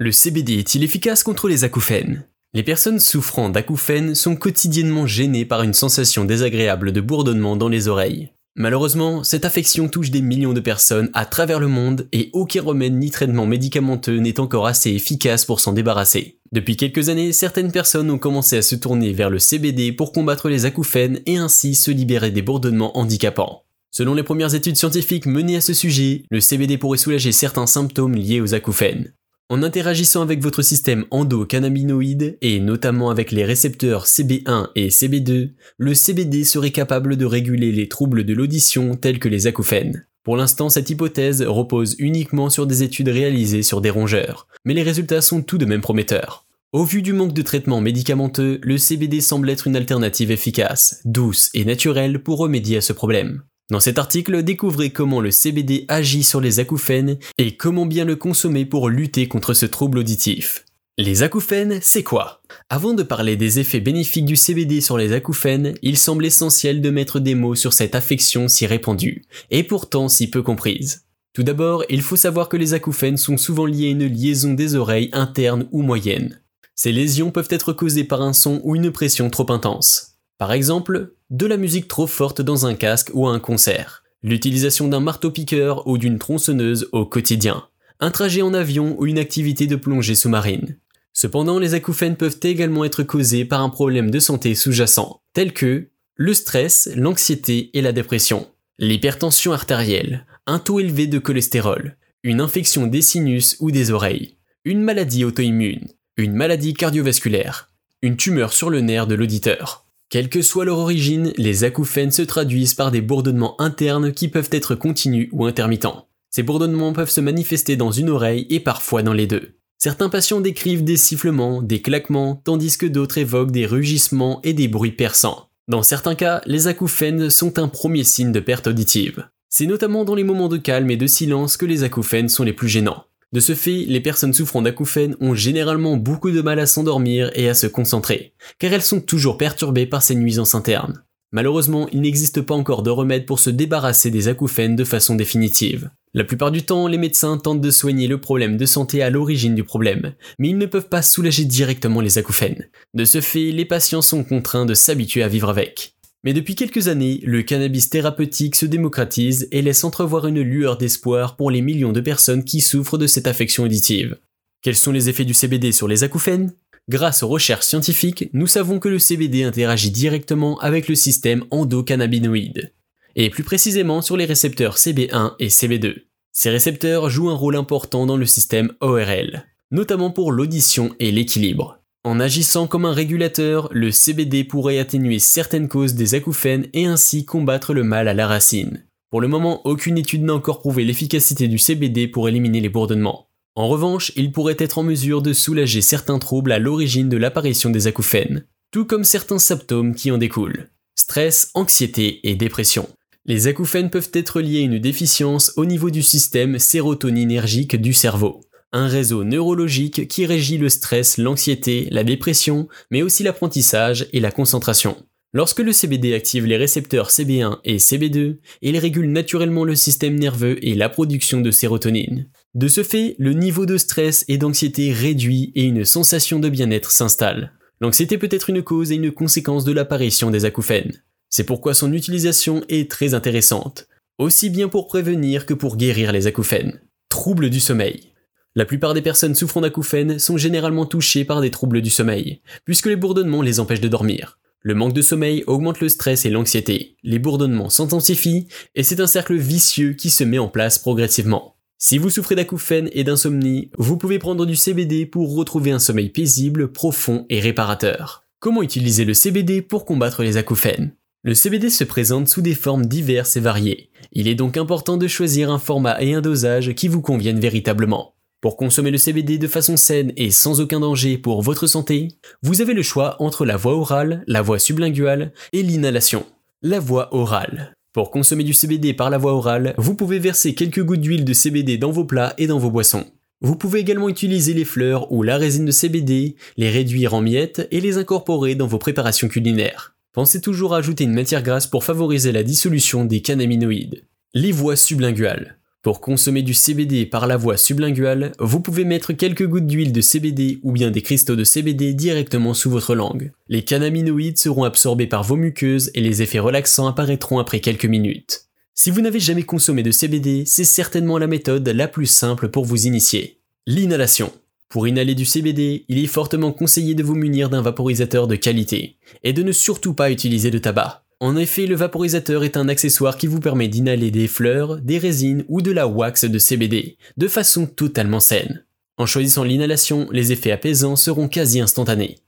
Le CBD est-il efficace contre les acouphènes? Les personnes souffrant d'acouphènes sont quotidiennement gênées par une sensation désagréable de bourdonnement dans les oreilles. Malheureusement, cette affection touche des millions de personnes à travers le monde et aucun remède ni traitement médicamenteux n'est encore assez efficace pour s'en débarrasser. Depuis quelques années, certaines personnes ont commencé à se tourner vers le CBD pour combattre les acouphènes et ainsi se libérer des bourdonnements handicapants. Selon les premières études scientifiques menées à ce sujet, le CBD pourrait soulager certains symptômes liés aux acouphènes. En interagissant avec votre système endocannabinoïde et notamment avec les récepteurs CB1 et CB2, le CBD serait capable de réguler les troubles de l'audition tels que les acouphènes. Pour l'instant, cette hypothèse repose uniquement sur des études réalisées sur des rongeurs, mais les résultats sont tout de même prometteurs. Au vu du manque de traitement médicamenteux, le CBD semble être une alternative efficace, douce et naturelle pour remédier à ce problème. Dans cet article, découvrez comment le CBD agit sur les acouphènes et comment bien le consommer pour lutter contre ce trouble auditif. Les acouphènes, c'est quoi? Avant de parler des effets bénéfiques du CBD sur les acouphènes, il semble essentiel de mettre des mots sur cette affection si répandue, et pourtant si peu comprise. Tout d'abord, il faut savoir que les acouphènes sont souvent liés à une liaison des oreilles internes ou moyennes. Ces lésions peuvent être causées par un son ou une pression trop intense. Par exemple, de la musique trop forte dans un casque ou à un concert, l'utilisation d'un marteau-piqueur ou d'une tronçonneuse au quotidien, un trajet en avion ou une activité de plongée sous-marine. Cependant, les acouphènes peuvent également être causés par un problème de santé sous-jacent, tel que le stress, l'anxiété et la dépression, l'hypertension artérielle, un taux élevé de cholestérol, une infection des sinus ou des oreilles, une maladie auto-immune, une maladie cardiovasculaire, une tumeur sur le nerf de l'auditeur. Quelle que soit leur origine, les acouphènes se traduisent par des bourdonnements internes qui peuvent être continus ou intermittents. Ces bourdonnements peuvent se manifester dans une oreille et parfois dans les deux. Certains patients décrivent des sifflements, des claquements, tandis que d'autres évoquent des rugissements et des bruits perçants. Dans certains cas, les acouphènes sont un premier signe de perte auditive. C'est notamment dans les moments de calme et de silence que les acouphènes sont les plus gênants. De ce fait, les personnes souffrant d'acouphènes ont généralement beaucoup de mal à s'endormir et à se concentrer, car elles sont toujours perturbées par ces nuisances internes. Malheureusement, il n'existe pas encore de remède pour se débarrasser des acouphènes de façon définitive. La plupart du temps, les médecins tentent de soigner le problème de santé à l'origine du problème, mais ils ne peuvent pas soulager directement les acouphènes. De ce fait, les patients sont contraints de s'habituer à vivre avec. Mais depuis quelques années, le cannabis thérapeutique se démocratise et laisse entrevoir une lueur d'espoir pour les millions de personnes qui souffrent de cette affection auditive. Quels sont les effets du CBD sur les acouphènes? Grâce aux recherches scientifiques, nous savons que le CBD interagit directement avec le système endocannabinoïde, et plus précisément sur les récepteurs CB1 et CB2. Ces récepteurs jouent un rôle important dans le système ORL, notamment pour l'audition et l'équilibre. En agissant comme un régulateur, le CBD pourrait atténuer certaines causes des acouphènes et ainsi combattre le mal à la racine. Pour le moment, aucune étude n'a encore prouvé l'efficacité du CBD pour éliminer les bourdonnements. En revanche, il pourrait être en mesure de soulager certains troubles à l'origine de l'apparition des acouphènes, tout comme certains symptômes qui en découlent. Stress, anxiété et dépression. Les acouphènes peuvent être liés à une déficience au niveau du système sérotoninergique du cerveau un réseau neurologique qui régit le stress, l'anxiété, la dépression, mais aussi l'apprentissage et la concentration. Lorsque le CBD active les récepteurs CB1 et CB2, il régule naturellement le système nerveux et la production de sérotonine. De ce fait, le niveau de stress et d'anxiété réduit et une sensation de bien-être s'installe. L'anxiété peut être une cause et une conséquence de l'apparition des acouphènes. C'est pourquoi son utilisation est très intéressante, aussi bien pour prévenir que pour guérir les acouphènes. Troubles du sommeil. La plupart des personnes souffrant d'acouphènes sont généralement touchées par des troubles du sommeil, puisque les bourdonnements les empêchent de dormir. Le manque de sommeil augmente le stress et l'anxiété, les bourdonnements s'intensifient, et c'est un cercle vicieux qui se met en place progressivement. Si vous souffrez d'acouphènes et d'insomnie, vous pouvez prendre du CBD pour retrouver un sommeil paisible, profond et réparateur. Comment utiliser le CBD pour combattre les acouphènes? Le CBD se présente sous des formes diverses et variées. Il est donc important de choisir un format et un dosage qui vous conviennent véritablement. Pour consommer le CBD de façon saine et sans aucun danger pour votre santé, vous avez le choix entre la voie orale, la voie sublinguale et l'inhalation. La voie orale. Pour consommer du CBD par la voie orale, vous pouvez verser quelques gouttes d'huile de CBD dans vos plats et dans vos boissons. Vous pouvez également utiliser les fleurs ou la résine de CBD, les réduire en miettes et les incorporer dans vos préparations culinaires. Pensez toujours à ajouter une matière grasse pour favoriser la dissolution des cannabinoïdes. Les voies sublinguales. Pour consommer du CBD par la voie sublinguale, vous pouvez mettre quelques gouttes d'huile de CBD ou bien des cristaux de CBD directement sous votre langue. Les cannabinoïdes seront absorbés par vos muqueuses et les effets relaxants apparaîtront après quelques minutes. Si vous n'avez jamais consommé de CBD, c'est certainement la méthode la plus simple pour vous initier. L'inhalation. Pour inhaler du CBD, il est fortement conseillé de vous munir d'un vaporisateur de qualité, et de ne surtout pas utiliser de tabac. En effet, le vaporisateur est un accessoire qui vous permet d'inhaler des fleurs, des résines ou de la wax de CBD, de façon totalement saine. En choisissant l'inhalation, les effets apaisants seront quasi instantanés.